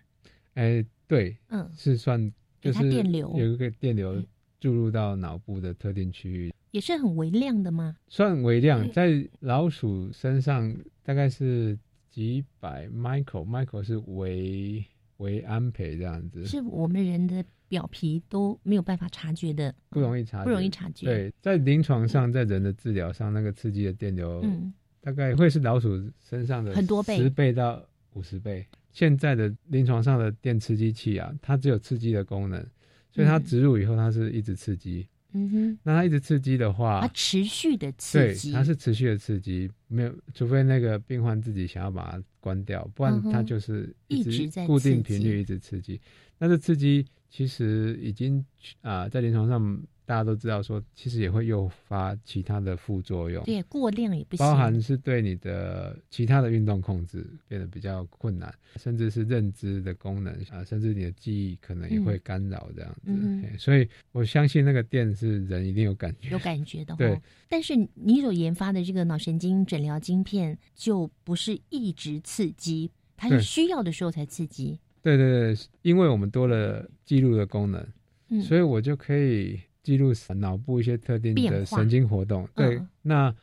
哎，对，嗯，是算给他就是电流。有一个电流注入到脑部的特定区域，也是很微量的吗？算微量，在老鼠身上大概是几百 micro，micro 是微微安培这样子，是我们人的表皮都没有办法察觉的，不容易察觉，不容易察觉。对，在临床上，在人的治疗上，那个刺激的电流，嗯，大概会是老鼠身上的很多倍十倍到五十倍。现在的临床上的电刺激器啊，它只有刺激的功能，所以它嗯植入以后，它是一直刺激。嗯哼，那它一直刺激的话，它持续的刺对，激，它是持续的刺激，没有，除非那个病患自己想要把它关掉，不然它就是一直固定频率一直刺激。那这刺激其实已经啊、在临床上大家都知道说，其实也会诱发其他的副作用，对过量也不行，包含是对你的其他的运动控制变得比较困难，甚至是认知的功能啊，甚至你的记忆可能也会干扰这样子。所以我相信那个电是人一定有感觉，有感觉的对哦。但是你所研发的这个脑神经诊疗晶片就不是一直刺激，它是需要的时候才刺激。对对对，因为我们多了记录的功能，嗯所以我就可以记录脑部一些特定的神经活动。对，嗯那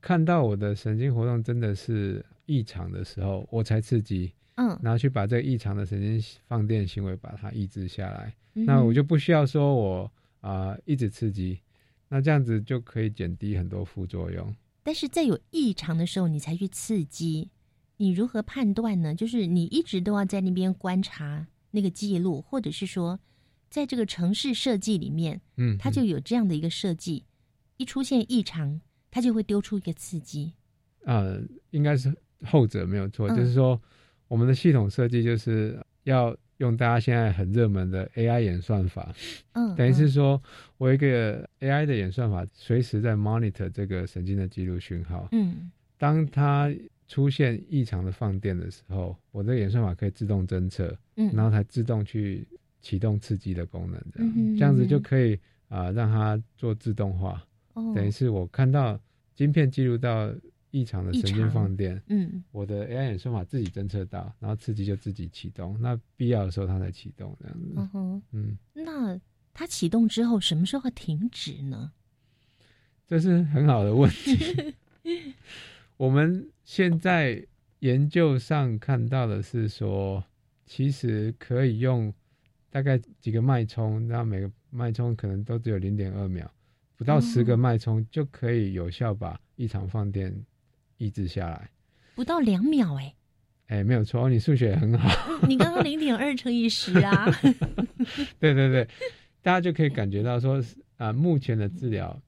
看到我的神经活动真的是异常的时候，我才刺激，嗯，然后去把这个异常的神经放电行为把它抑制下来。嗯那我就不需要说我啊、一直刺激，那这样子就可以减低很多副作用。但是在有异常的时候，你才去刺激，你如何判断呢？就是你一直都要在那边观察那个记录，或者是说，在这个城市设计里面，嗯，它就有这样的一个设计，一出现异常，它就会丢出一个刺激。呃，应该是后者没有错，嗯。就是说我们的系统设计就是要用大家现在很热门的 AI 演算法，嗯，等于是嗯。说我有一个 AI 的演算法随时在 monitor 这个神经的记录讯号，嗯。当它出现异常的放电的时候，我的演算法可以自动侦测，嗯，然后才自动去启动刺激的功能，这样、嗯这样子就可以啊、让它做自动化，哦。等于是我看到晶片记录到异常的神经放电，嗯。我的 AI 演算法自己侦测到，然后刺激就自己启动，那必要的时候它才启动，这样子。嗯哼，嗯，那它启动之后，什么时候会停止呢？这是很好的问题。<laughs> 我们现在研究上看到的是说，其实可以用大概几个脉冲，那每个脉冲可能都只有零点二秒，不到十个哦脉冲就可以有效把异常放电抑制下来。不到两秒哎、哎，没有错，你数学很好。<laughs> 你刚刚零点二乘以十啊，<laughs> 对对对，大家就可以感觉到说，啊、目前的治疗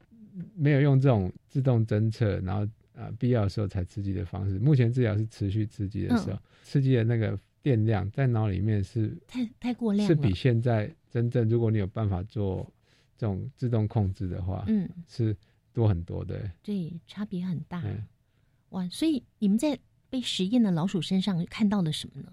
没有用这种自动侦测，然后啊、必要的时候才刺激的方式。目前治疗是持续刺激的时候，嗯刺激的那个电量在脑里面是太太过量了是比。现在真正如果你有办法做这种自动控制的话，嗯，是多很多的。对，差别很大。嗯，哇，所以你们在被实验的老鼠身上看到了什么呢？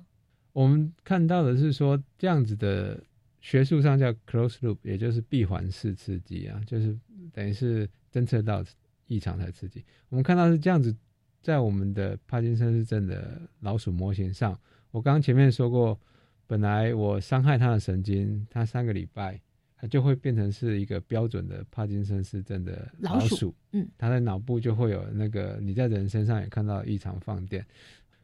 我们看到的是说，这样子的学术上叫 close loop，也就是闭环式刺激啊，就是等于是侦测到异常才刺激。我们看到是这样子，在我们的帕金森氏症的老鼠模型上，我刚刚前面说过，本来我伤害它的神经，它三个礼拜。它就会变成是一个标准的帕金森氏症的老鼠老鼠，嗯，它的脑部就会有那个你在人身上也看到异常放电。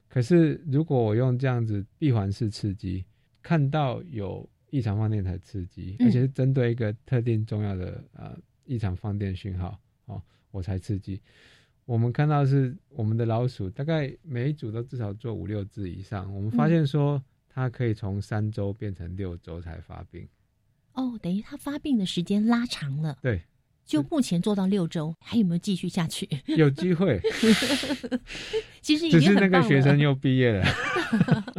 可是如果我用这样子闭环式刺激，看到有异常放电才刺激，嗯而且是针对一个特定重要的呃异常放电讯号哦，我才刺激。我们看到是我们的老鼠，大概每一组都至少做五六只以上。我们发现说，它可以从三周变成六周才发病。哦，等于它发病的时间拉长了。对，就目前做到六周，还有没有继续下去？有机会，<laughs> 其实已只是。那个学生又毕业了。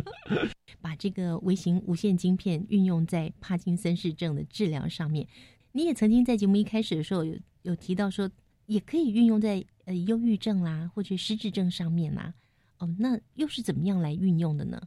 <laughs> 把这个微型无线晶片运用在帕金森氏症的治疗上面。你也曾经在节目一开始的时候有有提到说，也可以运用在呃忧郁症啦或者失智症上面啦。哦，那又是怎么样来运用的呢？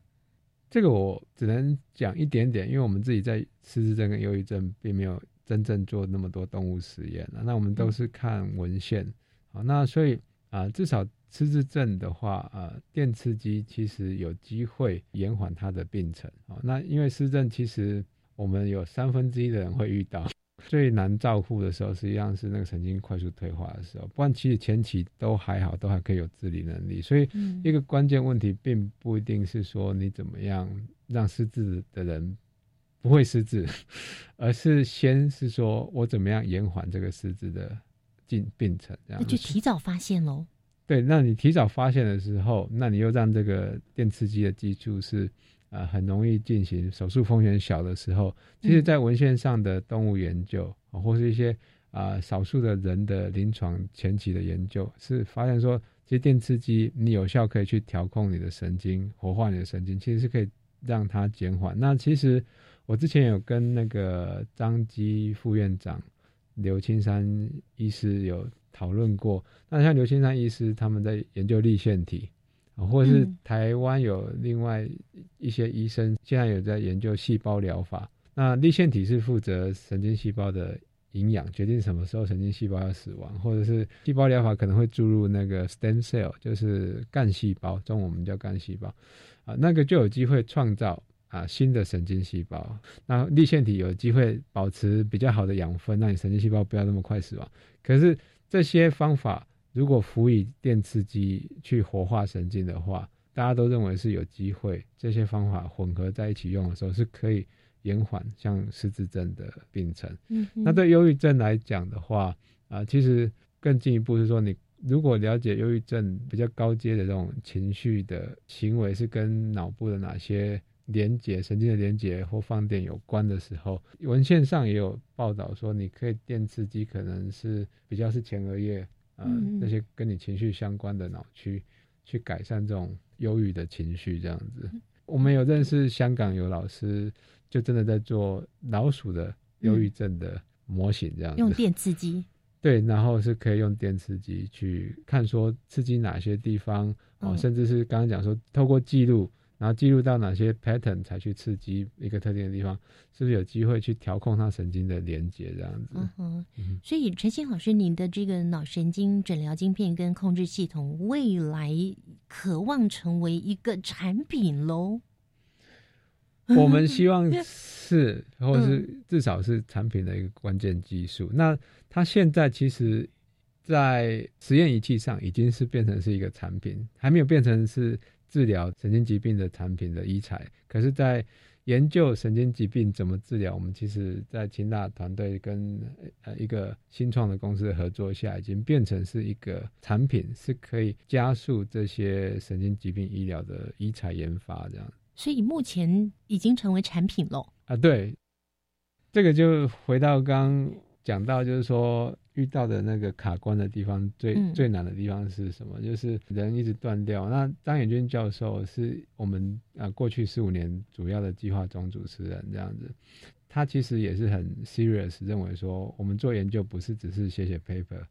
这个我只能讲一点点，因为我们自己在失智症跟忧郁症并没有真正做那么多动物实验啊，那我们都是看文献。好，那所以啊、至少失智症的话，呃，电刺激其实有机会延缓它的病程。好，那因为失症其实我们有三分之一的人会遇到。最难照顾的时候，实际上是那个神经快速退化的时候，不然其实前期都还好，都还可以有自理能力。所以嗯一个关键问题，并不一定是说你怎么样让失智的人不会失智，而是先是说我怎么样延缓这个失智的进病程，这样那就提早发现喽。对，那你提早发现的时候，那你又让这个电刺激的技术是呃很容易进行，手术风险小的时候，其实在文献上的动物研究，啊或是一些啊、呃少数的人的临床前期的研究，是发现说，其实电刺激你有效可以去调控你的神经，活化你的神经，其实是可以让它减缓。那其实我之前有跟那个张基副院长刘青山医师有讨论过。那像刘青山医师他们在研究立腺体，啊，或者是嗯台湾有另外一些医生现在有在研究细胞疗法。那立腺体是负责神经细胞的营养，决定什么时候神经细胞要死亡，或者是细胞疗法可能会注入那个 stem cell，就是干细胞，中文我们叫干细胞，啊，那个就有机会创造啊新的神经细胞。那立腺体有机会保持比较好的养分，让你神经细胞不要那么快死亡。可是这些方法如果辅以电刺激去活化神经的话，大家都认为是有机会。这些方法混合在一起用的时候，是可以延缓像失智症的病程。嗯那对忧郁症来讲的话，啊、其实更进一步是说，你如果了解忧郁症比较高阶的这种情绪的行为是跟脑部的哪些连接、神经的连接或放电有关的时候，文献上也有报道说，你可以电刺激，可能是比较是前额叶啊、呃嗯嗯那些跟你情绪相关的脑区，去改善这种忧郁的情绪，这样子。我们有认识香港有老师，就真的在做老鼠的忧郁症的模型，这样子。用电刺激，<laughs> 对，然后是可以用电刺激去看说刺激哪些地方哦，嗯甚至是刚刚讲说透过记录，然后记录到哪些 pattern 才去刺激一个特定的地方，是不是有机会去调控它神经的连接这样子？嗯哼嗯，所以陈信老师，您的这个脑神经诊疗晶片跟控制系统，未来渴望成为一个产品喽？我们希望 <laughs> 是，或是至少是产品的一个关键技术。那它现在其实，在实验仪器上已经是变成是一个产品，还没有变成是治疗神经疾病的产品的医材。可是，在研究神经疾病怎么治疗，我们其实在清大团队跟呃一个新创的公司的合作下，已经变成是一个产品，是可以加速这些神经疾病医疗的医材研发这样。所以目前已经成为产品喽。啊，对，这个就回到刚刚讲到，就是说遇到的那个卡关的地方，最、嗯最难的地方是什么？就是人一直断掉。那张远军教授是我们啊过去四五年主要的计划总主持人，这样子，他其实也是很 serious，认为说我们做研究不是只是写写 paper，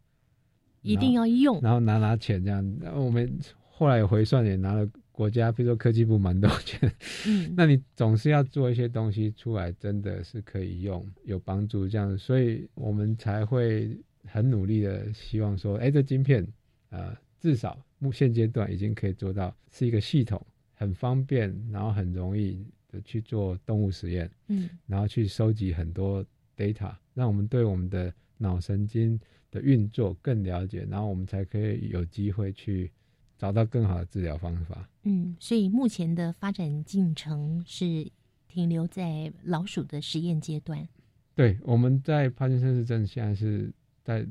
一定要用然后拿拿钱这样。然后我们后来有回算，也拿了国家，比如说科技部蛮多钱。嗯 <laughs> 那你总是要做一些东西出来，真的是可以用，有帮助这样，所以我们才会很努力的希望说，哎，这晶片，呃，至少目现阶段已经可以做到是一个系统，很方便，然后很容易的去做动物实验，嗯然后去收集很多 data，让我们对我们的脑神经的运作更了解，然后我们才可以有机会去找到更好的治疗方法。嗯，所以目前的发展进程是停留在老鼠的实验阶段。对，我们在帕金森氏症现在是在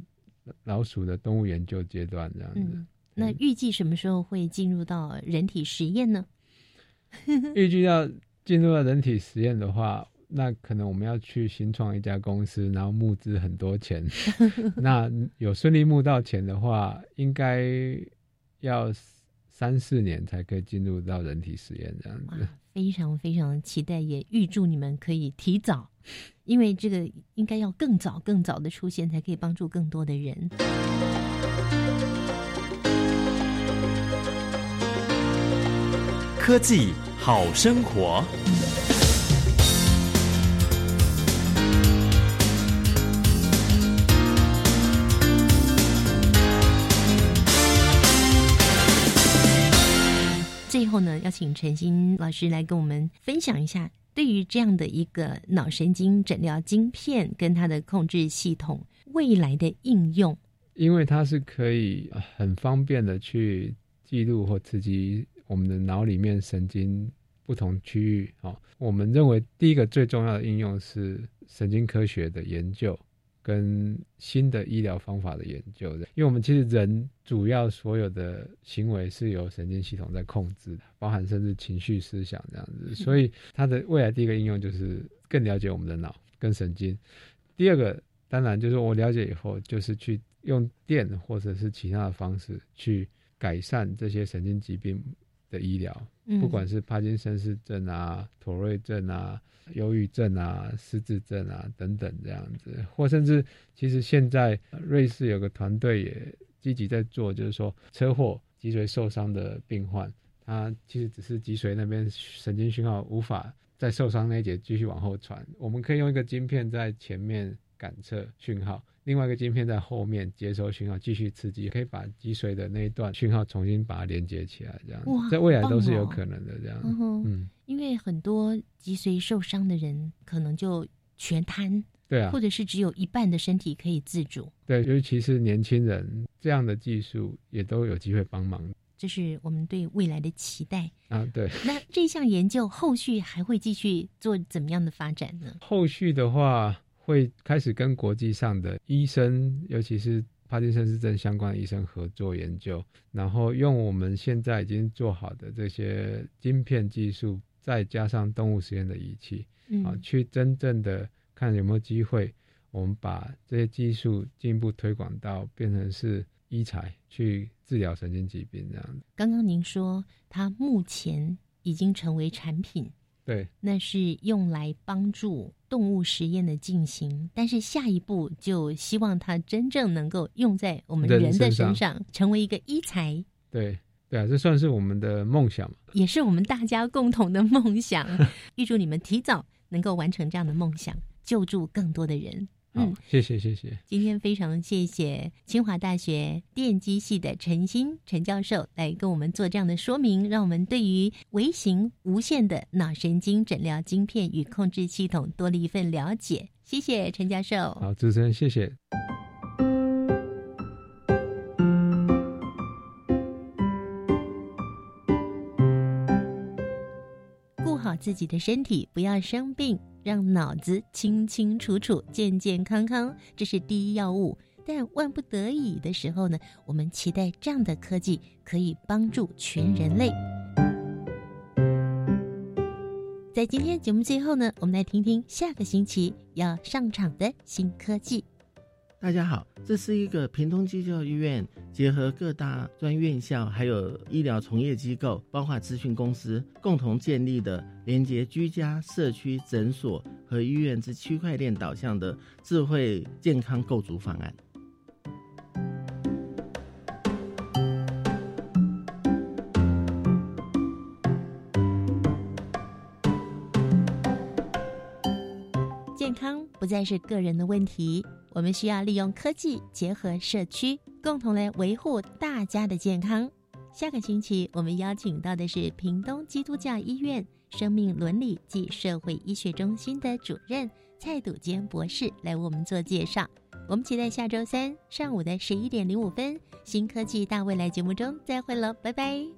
老鼠的动物研究阶段这样子。嗯，那预计什么时候会进入到人体实验呢？<laughs> 预计要进入到人体实验的话，那可能我们要去新创一家公司，然后募资很多钱。<laughs> 那有顺利募到钱的话，应该要三四年才可以进入到人体实验这样子。非常非常期待，也预祝你们可以提早，因为这个应该要更早更早的出现，才可以帮助更多的人。科技好生活。后呢，要请陈新老师来跟我们分享一下，对于这样的一个脑神经诊疗晶片跟它的控制系统未来的应用。因为它是可以很方便的去记录或刺激我们的脑里面神经不同区域。哦，我们认为第一个最重要的应用是神经科学的研究。跟新的医疗方法的研究的，因为我们其实人主要所有的行为是由神经系统在控制的，包含甚至情绪、思想这样子。<laughs> 所以它的未来第一个应用就是更了解我们的脑跟神经。第二个当然就是我了解以后，就是去用电或者是其他的方式去改善这些神经疾病的医疗，不管是帕金森氏症啊、妥瑞症啊。忧郁症啊、失智症啊等等这样子，或甚至其实现在瑞士有个团队也积极在做，就是说车祸脊髓受伤的病患，他其实只是脊髓那边神经讯号无法在受伤那节继续往后传，我们可以用一个晶片在前面感测讯号。另外一个晶片在后面接收讯号，继续刺激，可以把脊髓的那一段讯号重新把它连接起来，这样在未来都是有可能的。这样，嗯，因为很多脊髓受伤的人可能就全瘫，对啊，或者是只有一半的身体可以自主，对，尤其是年轻人，这样的技术也都有机会帮忙。这是我们对未来的期待啊。对，那这项研究后续还会继续做怎么样的发展呢？后续的话。会开始跟国际上的医生，尤其是帕金森氏症相关的医生合作研究，然后用我们现在已经做好的这些晶片技术，再加上动物实验的仪器，啊，去真正的看有没有机会，我们把这些技术进一步推广到变成是医材去治疗神经疾病这样刚刚您说它目前已经成为产品。对，那是用来帮助动物实验的进行，但是下一步就希望它真正能够用在我们人的身上，成为一个医材。对，对啊，这算是我们的梦想也是我们大家共同的梦想。<laughs> 预祝你们提早能够完成这样的梦想，救助更多的人。嗯，谢谢谢谢。今天非常谢谢清华大学电机系的陈鑫陈教授来跟我们做这样的说明，让我们对于微型无线的脑神经诊疗晶片与控制系统多了一份了解。谢谢陈教授。好，主持人谢谢。顾好自己的身体，不要生病。让脑子清清楚楚、健健康康，这是第一要务。但万不得已的时候呢，我们期待这样的科技可以帮助全人类。在今天节目最后呢，我们来听听下个星期要上场的新科技。大家好，这是一个平东基教医院结合各大专院校，还有医疗从业机构，包括咨询公司共同建立的连接居家、社区、诊所和医院之区块链导向的智慧健康构筑方案。再是个人的问题。我们需要利用科技结合社区，共同来维护大家的健康。下个星期我们邀请到的是屏东基督教医院生命伦理及社会医学中心的主任蔡笃坚博士来为我们做介绍。我们期待下周三上午的十一点零五分《新科技大未来》节目中再会喽，拜拜。